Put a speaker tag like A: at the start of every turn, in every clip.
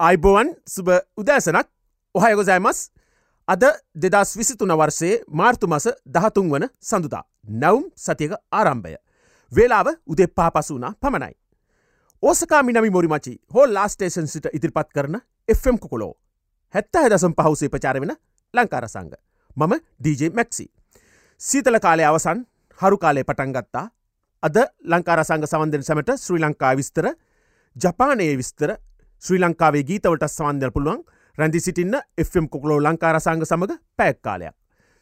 A: අයිබෝවන් සුබ උදෑසනක් ඔහයගොසෑමස් අද දෙදස් විසිතුන වර්සේ මාර්තු මස දහතුන් වන සඳුදා නැවුම් සතියක ආරම්භය. වේලාව උදේ පාපසුනා පමණයි. ඕසකා මිනමි මොරිමචි හෝ ලාස්ටේෂන් සිට ඉදිරිපත් කරන Fම් කොකොලෝ හැත්ත හැදසම් පහුසේ ප්‍රචාර වෙන ලංකාරසංග මම DJ මැක්සි. සීතල කාලය අවසන් හරු කාලය පටන්ගත්තා අද ලංකාරසංග සවන්දෙන් සැමට ශ්‍රී ලංකා විස්තර ජපානයේ විස්තර ශ්‍රී ලංකාවේ ගීතවට සවන්දල් පුළුවන් රැඳි සිටින්න Fම් කොකලෝ ලංකාරසංග සමඟ පැක්කාලයක්.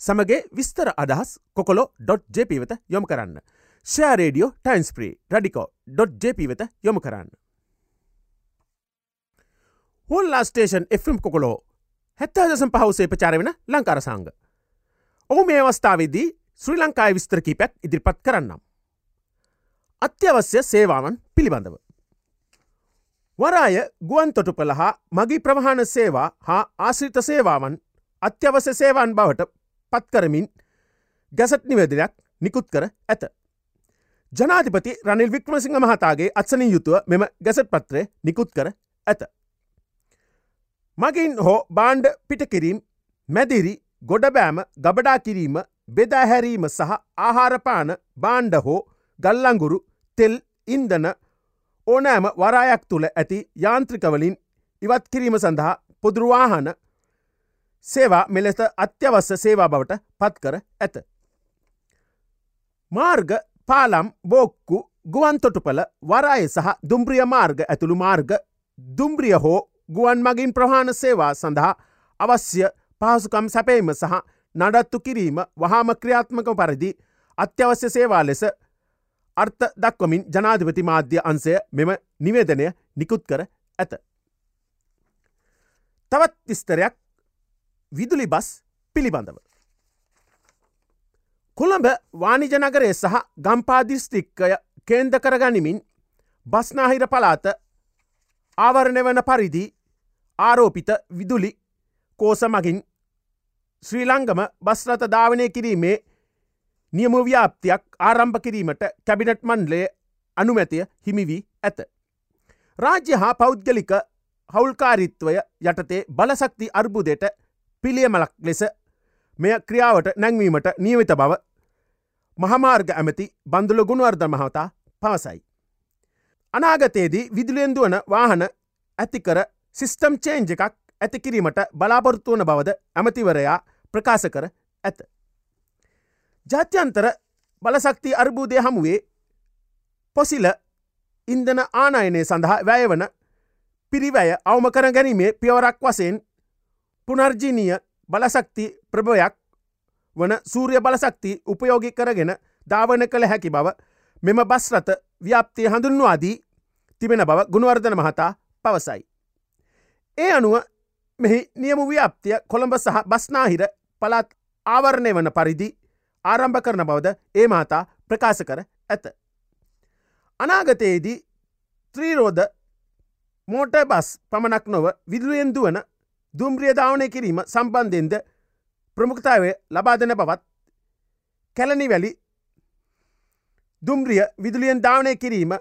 A: සමගේ විස්තර අදහස් කොකොලෝ.ජප වෙත යොම කරන්න. ෂෑරේඩියෝ ටයින්ස්ප්‍රී රඩිකෝ.ජප වෙත යොම කරන්න. හොල්ලා ස්ටේෂන් Fම් කොකොලෝ හැත්තදසම් පහුසේ ප්‍රචාර වෙන ලංකාරසංග. ඔහු මේ අවස්ථාවේදී ශ්‍රී ලංකායි විස්තර කීපැක් ඉදිරිපත් කරන්නම්. අත්‍යවශ්‍ය සේවාවන් පිළිබඳව. වරාය ගුවන් තොටුපළ හා මගී ප්‍රවහණ සේවා හා ආශ්‍රිත සේවාවන් අත්‍යවශ්‍ය සේවන් බවට පත්කරමින් ගැසට් නිවේදනයක් නිකුත් කර ඇත. ජනාධිපති රනිල් වික්‍රමසිංහ මහතාගේ අත්සනින් යුතුව මෙම ගැසට් පත්‍රය නිකුත් කර ඇත. මගින් හෝ බාණ්ඩ පිටකිරීම් මැදිරි ගොඩබෑම ගබඩා කිරීම බෙදාහැරීම සහ ආහාරපාන බාණ්ඩ හෝ ගල්ලංගුරු තෙල් ඉන්දන ඕනෑම වරායක් තුළ ඇති යාන්ත්‍රිකවලින් ඉවත් කිරීම සඳහා පොදුරුවාහන සේවා මෙලෙස අත්‍යවස්ස සේවා බවට පත් කර ඇත. මාර්ග පාලම් බෝක්කු ගුවන්තොටුපල වරාය සහ දුම්ප්‍රිය මාර්ග ඇතුළු මාර්ග දුම්ප්‍රිය හෝ ගුවන් මගින් ප්‍රහාණ සේවා සඳහා අවශ්‍ය පහසුකම් සැපීම සහ නඩත්තු කිරීම වහාම ක්‍රියාත්මක පරිදි අත්‍යවශ්‍ය සේවා ලෙස අර්ථ දක්වමින් ජනාධිපති මාධ්‍ය අන්සය මෙම නිවේදනය නිකුත් කර ඇත. තවත් විස්තරයක් විදුලි බස් පිළිබඳව. කොළඹ වානිජනගරය සහ ගම්පාදිස්ත්‍රික්කය කේන්ද කරගනිමින් බස්නාහිර පලාත ආවරණය වන පරිදි ආරෝපිත විදුලි කෝස මගින් ශ්‍රී ලංගම බස්රත ධාවනය කිරීමේ නියම ව්‍යාප්තියක් ආරම්භ කිරීමට කැබිනට් මන්ලේ අනුමැතිය හිමිවී ඇත. රාජ්‍ය හා පෞද්ගලික හවුල්කාරිත්වය යටතේ බලසක්ති අර්බුදයට පිළියමලක් ලෙස මෙය ක්‍රියාවට නැංවීමට නියමිත බව මහමාර්ග ඇමති බඳුල ගුණවර්ධ මහතා පවසයි. අනාගතයේදී විදුලියෙන්දුවන වාහන ඇතිකර සිිස්ටම් චේන්ජ එකක් ඇති කිරීමට බලාපොරත්තුවන බවද ඇමතිවරයා ප්‍රකාශ කර ඇත. ජාත්‍යන්තර බලසක්ති අර්බූදය හමුවේ පොසිල ඉන්දන ආනයනය සඳහා වැයවන පිරිවැය අවම කර ගැනීමේ පියවරක් වසයෙන් පුනර්ජීනීය බලසක්ති ප්‍රභයක් වන සූරිය බලසක්ති උපයෝගි කරගෙන ධාවන කළ හැකි බව මෙම බස්රත ව්‍යාප්තිය හඳුන්වාදී තිබෙන බව ගුණවර්ධන මහතා පවසයි. ඒ අනුව මෙහි නියම ව්‍යාප්තිය කොළඹ සහ බස්නාහිර පළත් ආවරණය වන පරිදි ආරම්භ කරන බවද ඒ මහතා ප්‍රකාශ කර ඇත. අනාගතයේදී ත්‍රීරෝධ මෝට බස් පමණක් නොව විදුරුවෙන් දුවන දුම්රියධාවනය කිරීම සම්බන්ධෙන්ද ප්‍රමුඛතාවය ලබාදන බවත් කැලනි වැලි දුම්රිය විදුලියෙන් ධාවනය කිරීම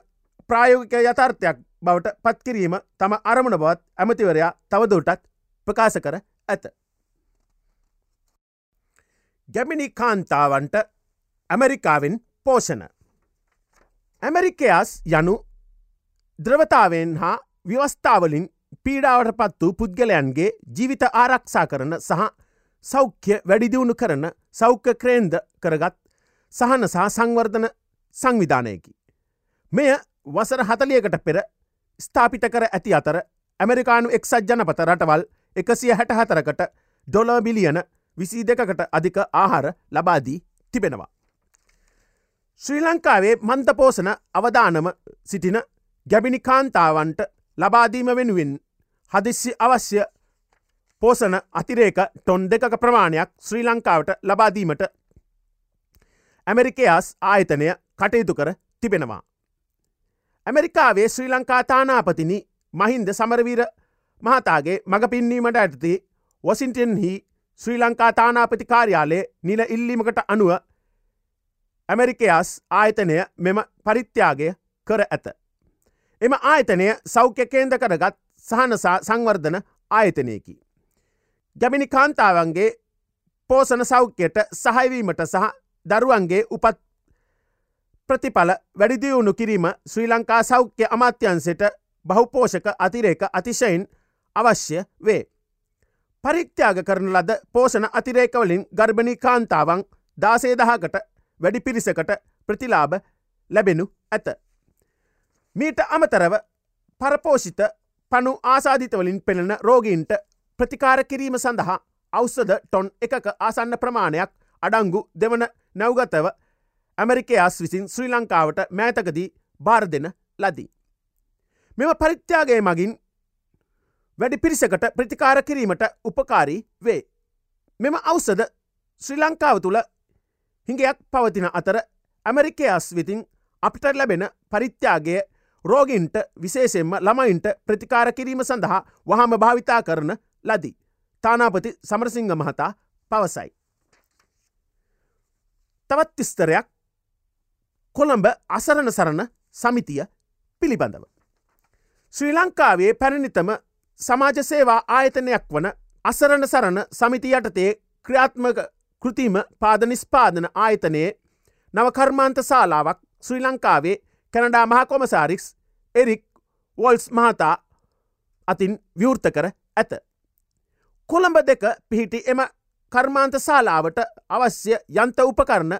A: ප්‍රායෝගික යථර්ථයක් බවට පත්කිරීම තම අරමුණ බවත් ඇමතිවරයා තවදුරටත් ප්‍රකාශ කර ඇත. ගැමිනි කාන්තාවන්ට ඇමරිකාවෙන් පෝෂණ. ඇමරිකයාස් යනු ද්‍රවතාවෙන් හා ව්‍යවස්ථාවලින් පීඩාවට පත් වූ පුද්ගලයන්ගේ ජීවිත ආරක්ෂා කරන සහ සෞඛ්‍ය වැඩිදිවුණු කරන සෞඛ්‍ය ක්‍රේන්ද කරගත් සහන සහ සංවර්ධන සංවිධානයකි. මෙය වසර හතලියකට පෙර ස්ථාපිත කර ඇති අතර ඇමරිකානු එක්සත් ජනපත රටවල් එකසිය හැට හතරකට ඩොල බිලියන විසී දෙකකට අධික ආහාර ලබාදී තිබෙනවා. ශ්‍රී ලංකාවේ මන්තපෝසන අවධානම සිටින ගැබිනි කාන්තාවන්ට ලබාදීම වෙනුවෙන් හදිස්සි අවශ්‍ය පෝසන අතිරේක ටොන් දෙක ප්‍රමාණයක් ශ්‍රී ලංකාවට ලබාදීමට ඇමරිකයාස් ආයතනය කටයුතු කර තිබෙනවා. ඇමරිකාවේ ශ්‍රී ලංකා තානාපතිනි මහින්ද සමරවීර මහතාගේ මඟ පින්වීමට ඇතති වසින්ටන්හි ශ්‍රී ලංකා තානාපති කාර්යාලයේ නිල ඉල්ලිමකට අනුව ඇමරිකයාස් ආයතනය මෙම පරිත්‍යාගය කර ඇත. එම ආයතනය සෞඛ්‍ය කේන්ද කරගත් සහනසා සංවර්ධන ආයතනයකි. ගැමිනි කාන්තාවන්ගේ පෝසන සෞඛ්‍යයට සහයිවීමට සහ දරුවන්ගේ උපත් ප්‍රතිඵල වැඩිදියුණු කිරීම ශ්‍රී ලංකා සෞඛ්‍ය අමාත්‍යන්සට බහුපෝෂක අතිරේක අතිශයින් අවශ්‍ය වේ. පරිත්‍යාග කරන ලද පෝෂණ අතිරේකවලින් ගර්භණී කාන්තාවන් දාසේදහකට වැඩි පිරිසකට ප්‍රතිලාභ ලැබෙනු ඇත. මීට අමතරව පරපෝෂිත පනු ආසාධිතවලින් පෙනෙන රෝගීන්ට ප්‍රතිකාර කිරීම සඳහා අවස්සද ටොන් එකක ආසන්න ප්‍රමාණයක් අඩංගු දෙවන නැවගතව ඇමරිකයාස් විසින් ශ්‍රී ලංකාවට මෑතකදී භාර දෙන ලදී. මෙම පරිත්‍යාගේ මගින් වැඩි පිරිසකට ප්‍රතිකාර කිරීමට උපකාරී වේ. මෙම අවසද ශ්‍රී ලංකාව තුළ හිඟයක් පවතින අතර ඇමරිකයස් විතින් අපිට ලැබෙන පරිත්‍යාගේ රෝගින්ට විශේෂෙන්ම ළමයින්ට ප්‍රතිකාර කිරීම සඳහා වහම භාවිතා කරන ලදී. තානාපති සමරසිංහ මහතා පවසයි. තවත් තිස්තරයක් කොළඹ අසරණ සරණ සමිතිය පිළිබඳව. ශ්‍රී ලංකාවේ පැරණිතම සමාජ සේවා ආයතනයක් වන අසරණ සරණ සමිති යටතේ ක්‍රියාත්මක කෘතිම පාද නිස්පාදන ආයතනයේ නවකර්මාන්ත ශාලාවක් ශ්‍රී ලංකාවේ කැනඩා මහකොමසාරික්ස් එරික් වොල්ස් මහතා අතින් විවෘත කර ඇත. කොළඹ දෙක පිහිටි එම කර්මාන්ත ශාලාවට අවශ්‍ය යන්ත උපකරණ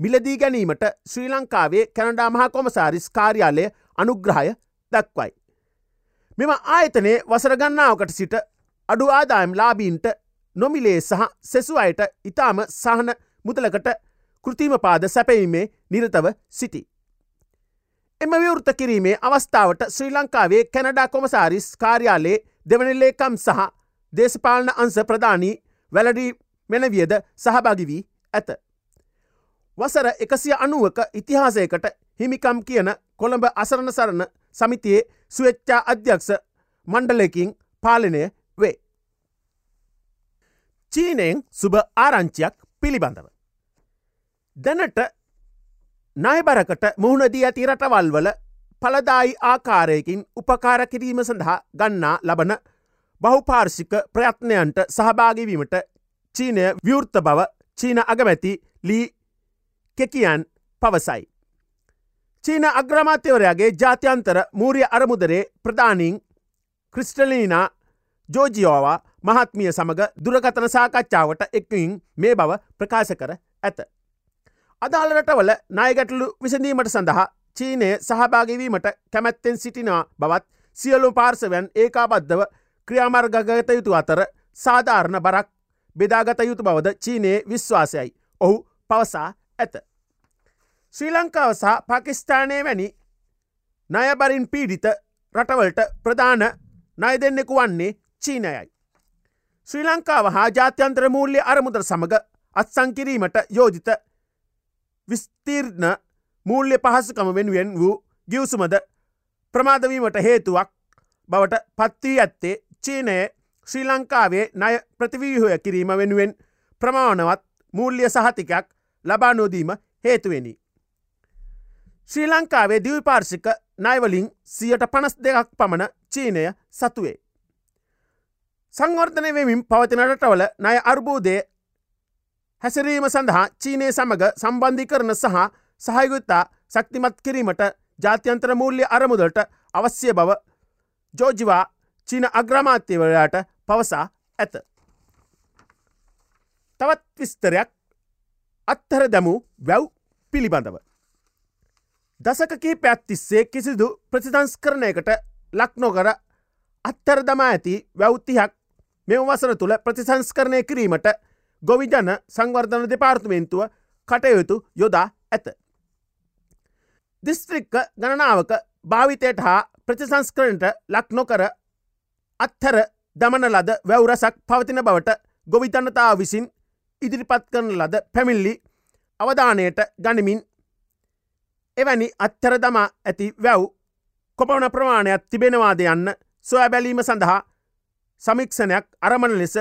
A: මිලදී ගැනීමට ශ්‍රී ලංකාවේ කැනඩා මහකොමසාරිස් කාර්යාලය අනුග්‍රහය දක්වයි. මෙම ආයතනයේ වසරගන්නාවකට සිට අඩු ආදායම් ලාබීන්ට නොමිලේ සහ සෙසු අයට ඉතාම සහන මුදලකට කෘතිම පාද සැපීමේ නිරතව සිටි. එම විවෘත කිරීමේ අවස්ථාවට ශ්‍රී ලංකාවේ කැනඩා කොමසාරිස් කාර්යාලයේ දෙවනිල්ලේකම් සහ දේශපාලන අංස ප්‍රධානී වැලඩී මෙනවියද සහභාගි වී ඇත. වසර එකසිය අනුවක ඉතිහාසයකට හිමිකම් කියන කොළඹ අසරණ සරණ සමිතියේ සුවච්චා අධ්‍යක්ෂ මණ්ඩලයකින් පාලනය වේ. චීනයෙන් සුභ ආරංචියක් පිළිබඳව. දැනට නයබරකට මුහුණදී ඇති රටවල් වල පලදායි ආකාරයකින් උපකාර කිරීම සඳහා ගන්නා ලබන බහුපාර්ෂික ප්‍රයත්නයන්ට සහභාගිවීමට චීනය විවෘත්ත බව චීන අගමැති ලී කෙකියන් පවසයි. චීන අග්‍රමාත්‍යවරයාගේ ජාත්‍යන්තර මූරිය අරමුදරේ ප්‍රධානීන් ක්‍රිස්ටලීනා ජෝජියෝවා මහත්මිය සමඟ දුරකතන සාකච්ඡාවට එක්වීන් මේ බව ප්‍රකාශ කර ඇත. අදාළ රටවල නායගැටලු විසඳීමට සඳහා චීනය සහභාගවීමට කැමැත්තෙන් සිටිනවා බවත් සියලු පාර්සවයන් ඒකාබද්ධව ක්‍රියාමර්ගගත යුතු අතර සාධාරණ බරක් බෙදාගත යුතු බවද චීනයේ විශ්වාසයයි ඔහු පවසා ඇත. ශ්‍රී ලංකාව සහ පාකිස්ථානය වැනි නයබරින් පීඩිත රටවලට ප්‍රධාන නය දෙන්නෙකු වන්නේ චීනයයි. ශ්‍රී ලංකාව හා ජාත්‍යන්ත්‍ර මූල්‍ය අරමුදර සමඟ අත්සංකිරීමට යෝජිත විස්තීර්ණ මූල්‍ය පහසුකම වෙනුවෙන් වූ ගිවසුමද ප්‍රමාදවීමට හේතුවක් බවට පත්වී ඇත්තේ චීනය ශ්‍රී ලංකාවේ ණය ප්‍රතිවීහය කිරීම වෙනුවෙන් ප්‍රමාණවත් මූල්‍ය සහතිකයක් ලබා නොදීම හේතුවෙනි. ශ්‍රී ලංකාවේ දවපාර්ශික නයිවලින් සියට පනස් දෙකක් පමණ චීනය සතුවේ. සංවර්ධනය වෙමින් පවතින රටවල නය අර්බූදය හැසිරීම සඳහා චීනය සමඟ සම්බන්ධි කරන සහ සහයගුත්තා ශක්තිමත් කිරීමට ජාත්‍යන්ත්‍ර මූල්‍ය අරමුදලට අවශ්‍ය බව ජෝජිවා චීන අග්‍රමාත්‍යවලයාට පවසා ඇත. තවත් විස්තරයක් අත්තර දැමූ වැව් පිළිබඳව. දසක කීපයක් තිස්සේ කිසිදු ප්‍රතිදංස්කරණයකට ලක්නොකර අත්තර දමා ඇති වැෞතිහක් මෙම වසර තුළ ප්‍රතිසංස්කරණය කිරීමට ගොවිජන සංවර්ධන දෙපාර්තමේන්තුව කටයුතු යොදා ඇත. දිස්ත්‍රික්ක ගණනාවක භාවිතයට හා ප්‍රතිසංස්කරණට ලක්නොකර අත්හර දමන ලද වැවරසක් පවතින බවට ගොවිතන්නතාව විසින් ඉදිරිපත් කරන ලද පැමිල්ලි අවධානයට ගනිමින් එවැනි අත්තර දමා ඇති වැව් කොපවන ප්‍රමාණයක් තිබෙනවාද යන්න සොය බැලීම සඳහා සමික්ෂණයක් අරමණ ලෙස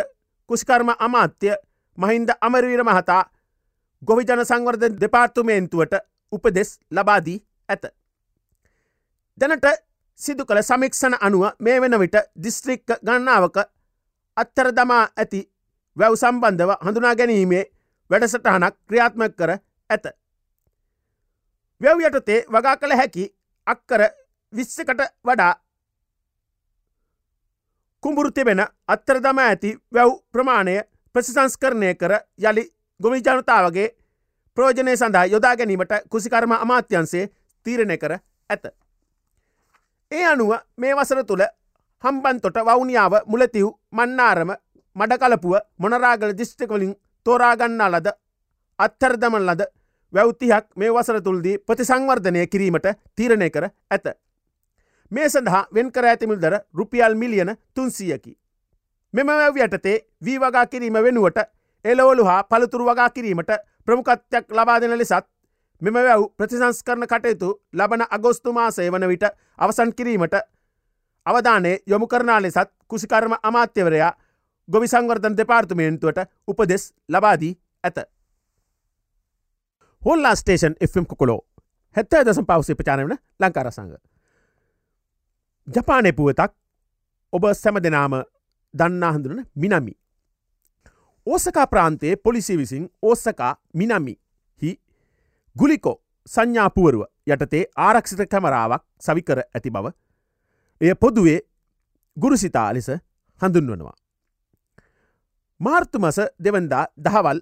A: කුෂිකර්ම අමාත්‍ය මහින්ද අමරවීර මහතා ගොවිජන සංවර්ධ දෙපාර්තුමේන්තුවට උපදෙස් ලබාදී ඇත. දැනට සිදු කළ සමික්ෂණ අනුව මේ වෙන විට දිස්ත්‍රික්ක ගණනාවක අත්තර දමා ඇති වැව් සම්බන්ධව හඳුනා ගැනීමේ වැඩසටහනක් ක්‍රියාත්මක කර ඇත. වැව් යටතේ වගා කළ හැකි අක්කර විස්සකට වඩා කුඹුරු තිබෙන අත්තර දම ඇති වැව් ප්‍රමාණය ප්‍රසිසංස්කරණය කර යළි ගොමි ජනතාවගේ ප්‍රෝජනය සඳහා යොදා ගැනීමට කුසිකර්ම අමාත්‍යන්සේ තීරණය කර ඇත. ඒ අනුව මේ වසර තුළ හම්බන්තොට වවුනියාව මුලතිව් මන්නාරම මඩකලපුුව මොනරාගල දිිෂ්ටිකවලින් තෝරාගන්නා ලද අත්තරදමන් ලද වැෞතිහක් මේ වසර තුල්දී ප්‍රතිසංවර්ධනය කිරීමට තීරණය කර ඇත. මේ සඳහා වෙන්කර ඇතිමිල්දර රුපියල් මිලියන තුන්සියකි. මෙම වැව් යටතේ වී වගා කිරීම වෙනුවට එලවලු හා පළතුරු වගා කිරීමට ප්‍රමුකත්යක් ලබා දෙන ලෙසත් මෙම වැව් ප්‍රතිසංස්කරන කටයුතු ලබන අගොස්තු මාසය වන විට අවසන් කිරීමට අවධානය යොමු කරනා ලෙසත් කුසිකර්ම අමාත්‍යවරයා ගොවි සංවර්ධන දෙපාර්තමේන්තුවට උපදෙස් ලබාදී ඇත. හොල්ලා ස්ටේෂන් එම් කොලෝ හැත්තෑ දසම් පවසේ ප්‍රචානවන ලංකාරසංග. ජපානය පුවතක් ඔබ සැම දෙනාම දන්නා හඳුනන මිනමි. ඕසකා ප්‍රාන්තයේ පොලිසි විසින් ඕසකා මිනමි හි ගුලිකෝ සංඥාපුවරුව යටතේ ආරක්ෂිත කැමරාවක් සවිකර ඇති බව එය පොදුවේ ගුරුසිතා ලෙස හඳුන්වනවා. මාර්තුමස දෙවන්දා දහවල්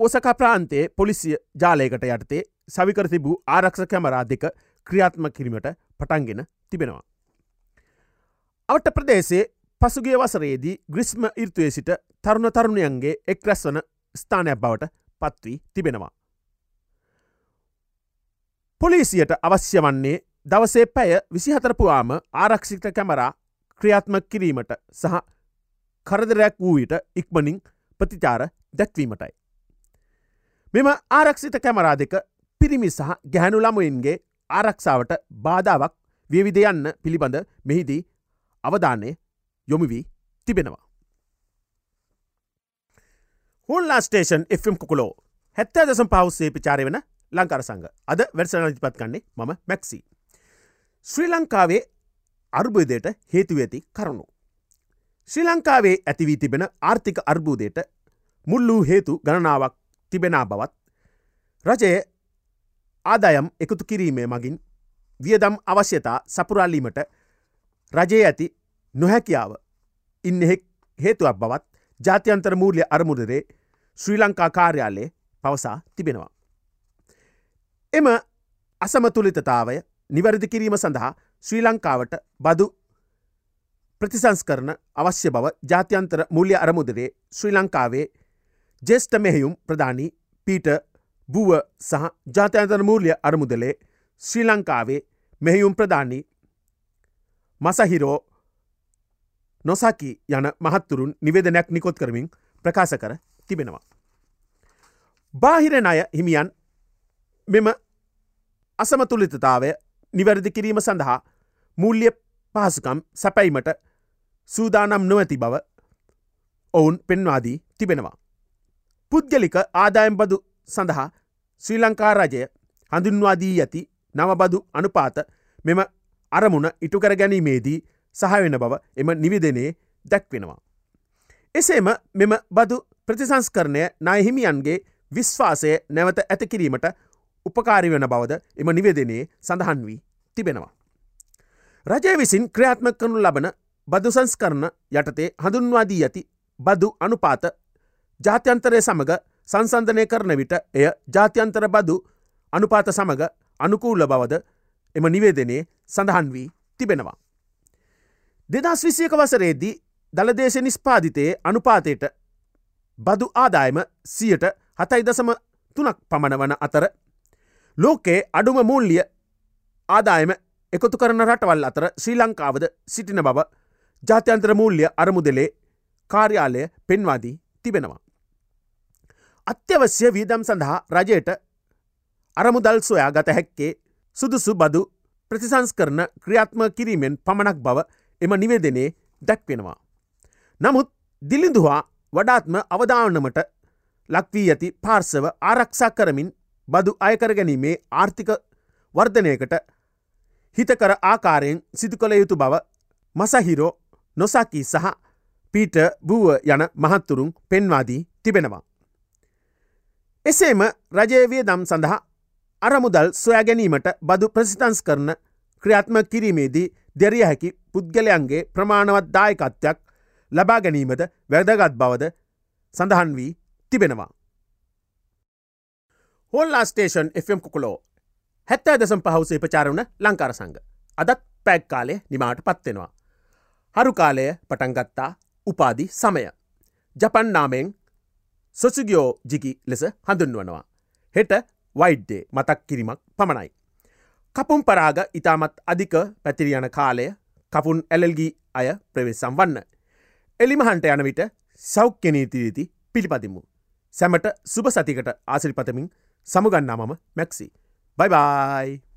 A: ඕසක ප්‍රාන්තයේ පොලිසිය ජාලයකට යටතේ සවිකර තිබූ ආරක්ෂ කැමරා දෙක ක්‍රියාත්ම කිරීමට පටන්ගෙන තිබෙනවා. අවට ප්‍රදේශයේ පසුගේ වසරේදී ග්‍රිස්ම ඉර්තුවය සිට තරුණ තරුණයන්ගේ එක් රැස් වන ස්ථානයක් බවට පත්වී තිබෙනවා. පොලිසියට අවශ්‍ය වන්නේ දවසේ පැය විසිහතරපුවාම ආරක්ෂිත කැමරා ක්‍රියාත්ම කිරීමට සහ කරදරයක් වූයට ඉක්මනින් ප්‍රතිචාර දැක්වීමටයි. මෙම ආරක්ෂිත කැමරා දෙක පිරිමි සහ ගැහැනු ළමුයින්ගේ ආරක්ෂාවට බාධාවක් වියවිදයන්න පිළිබඳ මෙහිදී අවධානය යොමු වී තිබෙනවා. හුල්ලා ස්ටේෂන් එම් කොකුලෝ හැත්තෑ දසම් පවස්සේ පිචාරය වෙන ලංකාර සංග අද වැඩසන ඉතිපත් කන්නේ මම මැක්සි. ශ්‍රී ලංකාවේ අර්බුදයට හේතුව ඇති කරුණු. ශ්‍රී ලංකාවේ ඇතිවී තිබෙන ආර්ථික අර්බූදයට මුල්ලූ හේතු ගණනාවක් තිබෙනා බවත් රජය ආදායම් එකතු කිරීමේ මගින් වියදම් අවශ්‍යතා සපුරාලීමට රජයේ ඇති නොහැකියාව ඉන්න හේතුවක් බවත් ජාත්‍යන්තර මූල්‍ය අරමුදරේ ශ්‍රී ලංකා කාර්යාලයේ පවසා තිබෙනවා. එම අසමතුලිතතාවය නිවැරදි කිරීම සඳහා ශ්‍රී ලංකාවට බදු ප්‍රතිසංස්කරන අවශ්‍ය බව ජාත්‍යන්තර මුල්්‍ය අරමුදරේ ශ්‍රී ලංකාවේ ජෙස්ට මෙහෙයුම් ප්‍රධානී පීට බුව සහ ජාත්‍යන්තර මූල්‍ය අරමුදලේ ශ්‍රී ලංකාවේ මෙහෙයුම් ප්‍රධානී මසහිරෝ නොසකි යන මහත්තුරුන් නිවේදනයක් නිකොත් කරමින් ප්‍රකාශ කර තිබෙනවා. බාහිර අය හිමියන් මෙම අසමතුලිතතාවය නිවැරදි කිරීම සඳහා මූල්්‍ය පහසුකම් සැපැයිමට සූදානම් නොවැති බව ඔවුන් පෙන්වාදී තිබෙනවා. පුද්ගලික ආදායම් බදු සඳහා ශ්‍රී ලංකා රජය හඳුන්වාදී ඇති නවබදු අනුපාත මෙම අරමුණ ඉටුකර ගැනීමේදී සහවෙන බව එම නිවිදනයේ දැක්වෙනවා. එසේම මෙම බදු ප්‍රතිසංස්කරණය නයහිමියන්ගේ විශ්වාසය නැවත ඇතකිරීමට උපකාරි වෙන බවද එම නිවේදනයේ සඳහන් වී තිබෙනවා. රජය විසින් ක්‍රියාත්ම කරනු ලබන බදුසංස්කරන යටතේ හඳුන්වාදී ඇති බදු අනුපාත ජාත්‍යන්තරය සමඟ සංසන්ධනය කරන විට එය ජාත්‍යන්තර බදු අනුපාත සමඟ අනුකූල බවද එම නිවේදනයේ සඳහන් වී තිබෙනවා. දෙදස් විසියක වසරේදී දළදේශ නිස්පාධිතයේ අනුපාතයට බදු ආදායම සියට හතයි දසම තුනක් පමණ වන අතර ලෝකේ අඩුම මුල්ලිය ආදායම එකතු කරන රටවල් අතර ශ්‍රී ලංකාවද සිටින බව ජාත්‍යන්ත්‍ර මූල්්‍ය අරමුදලේ කාර්යාලය පෙන්වාදී තිබෙනවා. අත්‍යවශ්‍ය වීදම් සඳහා රජයට අරමුදල් සොයා ගත හැක්කේ සුදුසු බදු ප්‍රතිසංස් කරන ක්‍රියාත්ම කිරීමෙන් පමණක් බව එම නිවේදනේ දැක්වෙනවා. නමුත් දිලිඳුවා වඩාත්ම අවධානමට ලක්වී ඇති පාර්සව ආරක්ෂා කරමින් බදු අයකර ගැනීමේ ආර්ථික වර්ධනයකට හිතකර ආකාරයෙන් සිදු කළ යුතු බව මසහිරෝ නොසකී සහ පීට බූව යන මහත්තුරුන් පෙන්වාදී තිබෙනවා. එසේම රජයවිය දම් සඳහා අරමුදල් සොයා ගැනීමට බදු ප්‍රසිතන්ස් කරන ක්‍රියාත්ම කිරීමේදී දෙරිය හැකි පුද්ගලයන්ගේ ප්‍රමාණවත් දායකත්වයක් ලබා ගැනීමද වැදගත් බවද සඳහන් වී තිබෙනවා. හොල්ලා ස්ටේෂන් FM කුකුලෝ හැත්තෑ දසම් පහවසේ ප්‍රචාරවන ලංකාර සංග අදත් පැක් කාලය නිමාට පත්වෙනවා. හරු කාලය පටන්ගත්තා උපාදි සමය. ජපන් නාමෙන් සොසුගියෝ ජිකි ලෙස හඳුන්වනවා. හෙට වයිඩ්ඩේ මතක් කිරීමක් පමණයි. කපුම් පරාග ඉතාමත් අධික පැතිරියන කාලය කපුන් ඇලල්ගී අය ප්‍රවේශම් වන්න. එලිමහන්ට යන විට සෞඛ්‍යනීතිරීති පිළිපදිමු. සැමට සුභ සතිකට ආසිරිපතමින් සමුගන්නා මම මැක්සි. බයිබයි!